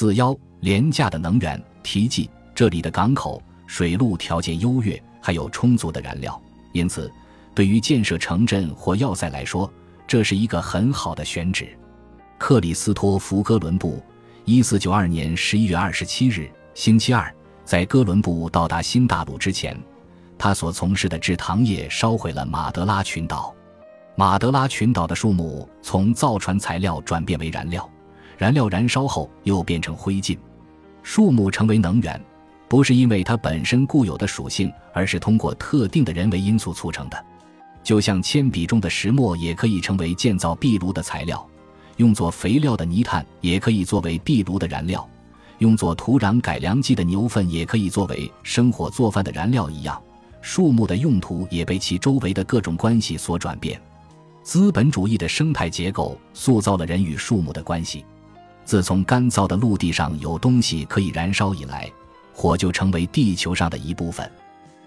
四幺廉价的能源，提及这里的港口、水路条件优越，还有充足的燃料，因此，对于建设城镇或要塞来说，这是一个很好的选址。克里斯托弗·哥伦布，一四九二年十一月二十七日，星期二，在哥伦布到达新大陆之前，他所从事的制糖业烧毁了马德拉群岛。马德拉群岛的树木从造船材料转变为燃料，燃料燃烧后又变成灰烬。树木成为能源，不是因为它本身固有的属性，而是通过特定的人为因素促成的。就像铅笔中的石墨也可以成为建造壁炉的材料。用作肥料的泥炭也可以作为壁炉的燃料，用作土壤改良剂的牛粪也可以作为生火做饭的燃料一样，树木的用途也被其周围的各种关系所转变。资本主义的生态结构塑造了人与树木的关系。自从干燥的陆地上有东西可以燃烧以来，火就成为地球上的一部分。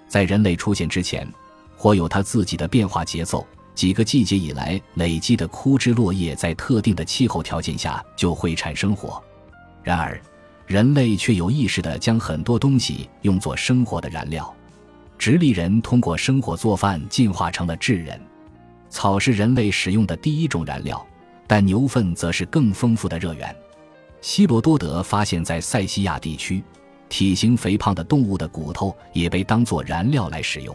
在人类出现之前，火有它自己的变化节奏。几个季节以来累积的枯枝落叶，在特定的气候条件下就会产生火。然而，人类却有意识地将很多东西用作生活的燃料。直立人通过生火做饭进化成了智人。草是人类使用的第一种燃料，但牛粪则是更丰富的热源。希罗多德发现，在塞西亚地区，体型肥胖的动物的骨头也被当作燃料来使用。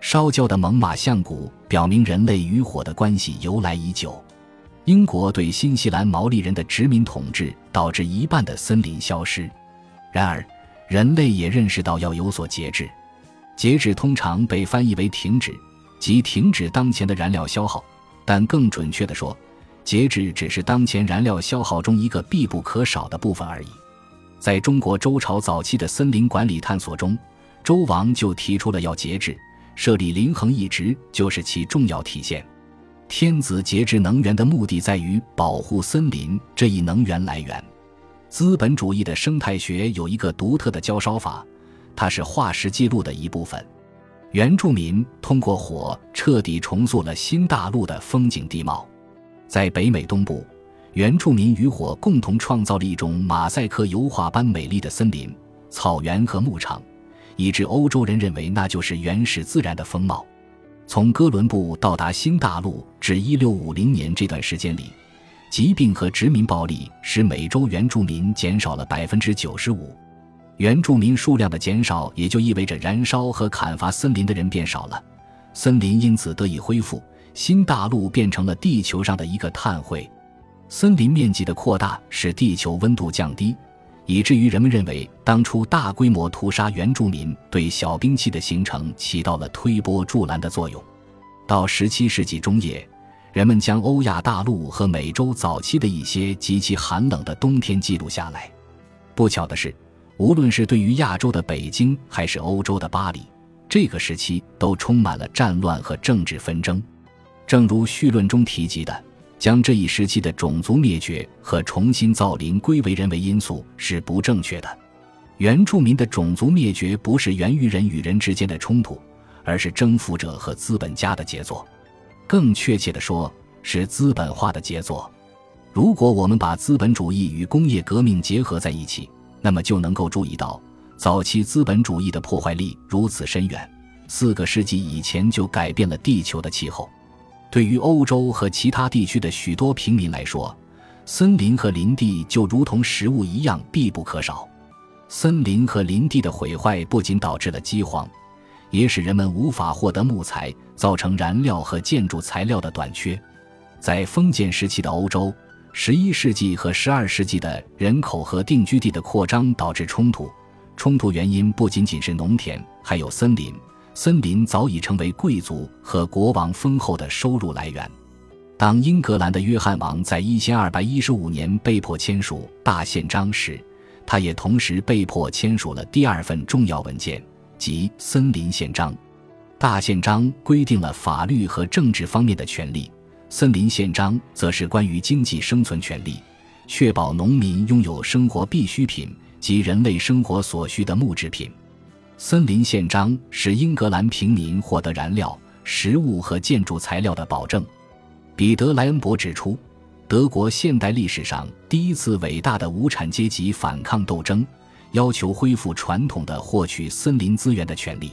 烧焦的猛犸象骨表明人类与火的关系由来已久。英国对新西兰毛利人的殖民统治导致一半的森林消失。然而，人类也认识到要有所节制。节制通常被翻译为停止，即停止当前的燃料消耗。但更准确地说，节制只是当前燃料消耗中一个必不可少的部分而已。在中国周朝早期的森林管理探索中，周王就提出了要节制。设立林衡一职就是其重要体现。天子节制能源的目的在于保护森林这一能源来源。资本主义的生态学有一个独特的焦烧法，它是化石记录的一部分。原住民通过火彻底重塑了新大陆的风景地貌。在北美东部，原住民与火共同创造了一种马赛克油画般美丽的森林、草原和牧场。以致欧洲人认为那就是原始自然的风貌。从哥伦布到达新大陆至1650年这段时间里，疾病和殖民暴力使美洲原住民减少了95%。原住民数量的减少也就意味着燃烧和砍伐森林的人变少了，森林因此得以恢复。新大陆变成了地球上的一个碳汇。森林面积的扩大使地球温度降低。以至于人们认为，当初大规模屠杀原住民对小冰器的形成起到了推波助澜的作用。到17世纪中叶，人们将欧亚大陆和美洲早期的一些极其寒冷的冬天记录下来。不巧的是，无论是对于亚洲的北京，还是欧洲的巴黎，这个时期都充满了战乱和政治纷争。正如序论中提及的。将这一时期的种族灭绝和重新造林归为人为因素是不正确的。原住民的种族灭绝不是源于人与人之间的冲突，而是征服者和资本家的杰作。更确切地说，是资本化的杰作。如果我们把资本主义与工业革命结合在一起，那么就能够注意到，早期资本主义的破坏力如此深远，四个世纪以前就改变了地球的气候。对于欧洲和其他地区的许多平民来说，森林和林地就如同食物一样必不可少。森林和林地的毁坏不仅导致了饥荒，也使人们无法获得木材，造成燃料和建筑材料的短缺。在封建时期的欧洲，十一世纪和十二世纪的人口和定居地的扩张导致冲突，冲突原因不仅仅是农田，还有森林。森林早已成为贵族和国王丰厚的收入来源。当英格兰的约翰王在一千二百一十五年被迫签署大宪章时，他也同时被迫签署了第二份重要文件，即森林宪章。大宪章规定了法律和政治方面的权利，森林宪章则是关于经济生存权利，确保农民拥有生活必需品及人类生活所需的木制品。森林宪章使英格兰平民获得燃料、食物和建筑材料的保证。彼得·莱恩伯指出，德国现代历史上第一次伟大的无产阶级反抗斗争，要求恢复传统的获取森林资源的权利。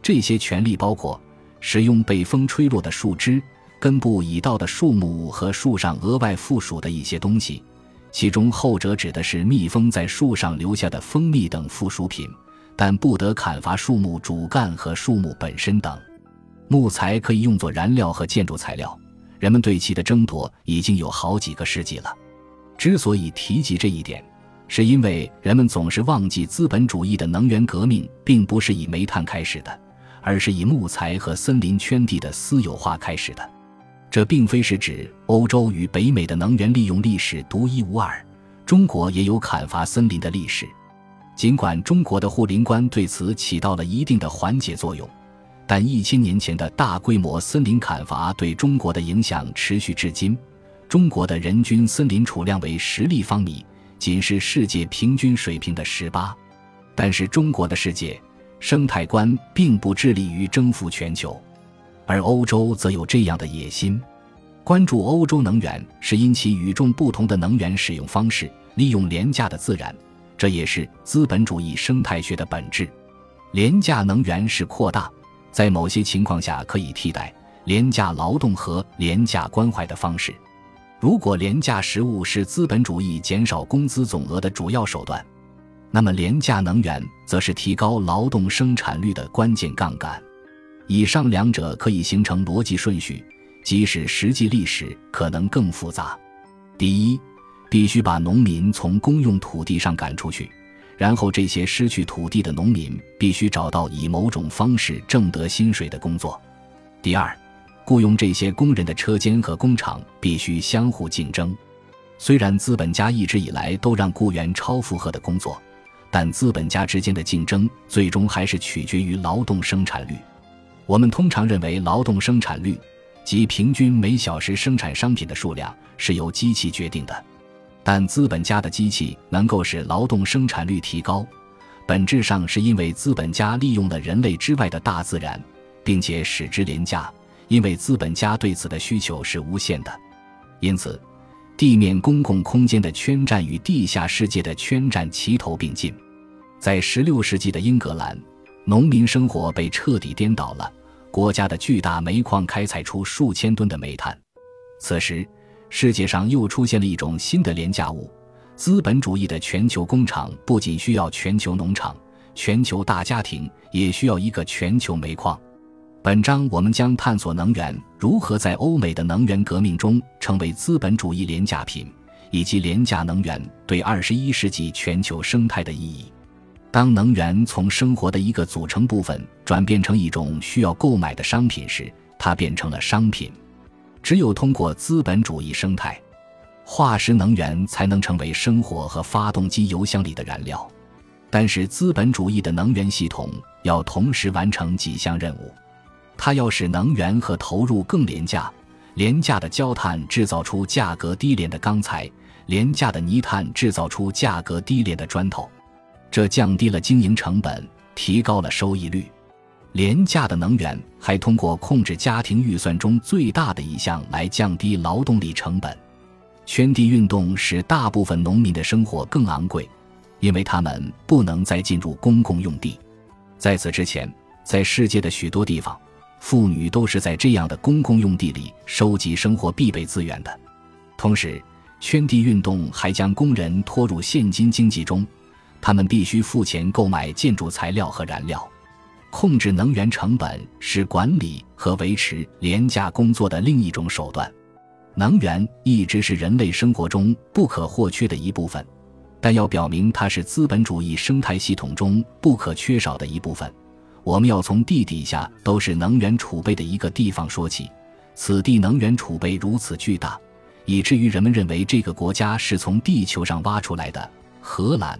这些权利包括使用被风吹落的树枝、根部已到的树木和树上额外附属的一些东西，其中后者指的是蜜蜂在树上留下的蜂蜜等附属品，但不得砍伐树木主干和树木本身等。木材可以用作燃料和建筑材料。人们对其的争夺已经有好几个世纪了。之所以提及这一点，是因为人们总是忘记资本主义的能源革命并不是以煤炭开始的，而是以木材和森林圈地的私有化开始的。这并非是指欧洲与北美的能源利用历史独一无二，中国也有砍伐森林的历史。尽管中国的护林官对此起到了一定的缓解作用。但一千年前的大规模森林砍伐对中国的影响持续至今。中国的人均森林储量为十立方米，仅是世界平均水平的十八。但是中国的世界生态观并不致力于征服全球，而欧洲则有这样的野心。关注欧洲能源，是因其与众不同的能源使用方式，利用廉价的自然，这也是资本主义生态学的本质。廉价能源是扩大。在某些情况下，可以替代廉价劳动和廉价关怀的方式。如果廉价食物是资本主义减少工资总额的主要手段，那么廉价能源则是提高劳动生产率的关键杠杆。以上两者可以形成逻辑顺序，即使实际历史可能更复杂。第一，必须把农民从公用土地上赶出去。然后，这些失去土地的农民必须找到以某种方式挣得薪水的工作。第二，雇佣这些工人的车间和工厂必须相互竞争。虽然资本家一直以来都让雇员超负荷的工作，但资本家之间的竞争最终还是取决于劳动生产率。我们通常认为，劳动生产率即平均每小时生产商品的数量是由机器决定的。但资本家的机器能够使劳动生产率提高，本质上是因为资本家利用了人类之外的大自然，并且使之廉价。因为资本家对此的需求是无限的，因此，地面公共空间的圈占与地下世界的圈占齐头并进。在16世纪的英格兰，农民生活被彻底颠倒了。国家的巨大煤矿开采出数千吨的煤炭，此时。世界上又出现了一种新的廉价物，资本主义的全球工厂不仅需要全球农场、全球大家庭，也需要一个全球煤矿。本章我们将探索能源如何在欧美的能源革命中成为资本主义廉价品，以及廉价能源对二十一世纪全球生态的意义。当能源从生活的一个组成部分转变成一种需要购买的商品时，它变成了商品。只有通过资本主义生态，化石能源才能成为生活和发动机油箱里的燃料。但是，资本主义的能源系统要同时完成几项任务：它要使能源和投入更廉价，廉价的焦炭制造出价格低廉的钢材，廉价的泥炭制造出价格低廉的砖头。这降低了经营成本，提高了收益率。廉价的能源还通过控制家庭预算中最大的一项来降低劳动力成本。圈地运动使大部分农民的生活更昂贵，因为他们不能再进入公共用地。在此之前，在世界的许多地方，妇女都是在这样的公共用地里收集生活必备资源的。同时，圈地运动还将工人拖入现金经济中，他们必须付钱购买建筑材料和燃料。控制能源成本是管理和维持廉价工作的另一种手段。能源一直是人类生活中不可或缺的一部分，但要表明它是资本主义生态系统中不可缺少的一部分，我们要从地底下都是能源储备的一个地方说起。此地能源储备如此巨大，以至于人们认为这个国家是从地球上挖出来的——荷兰。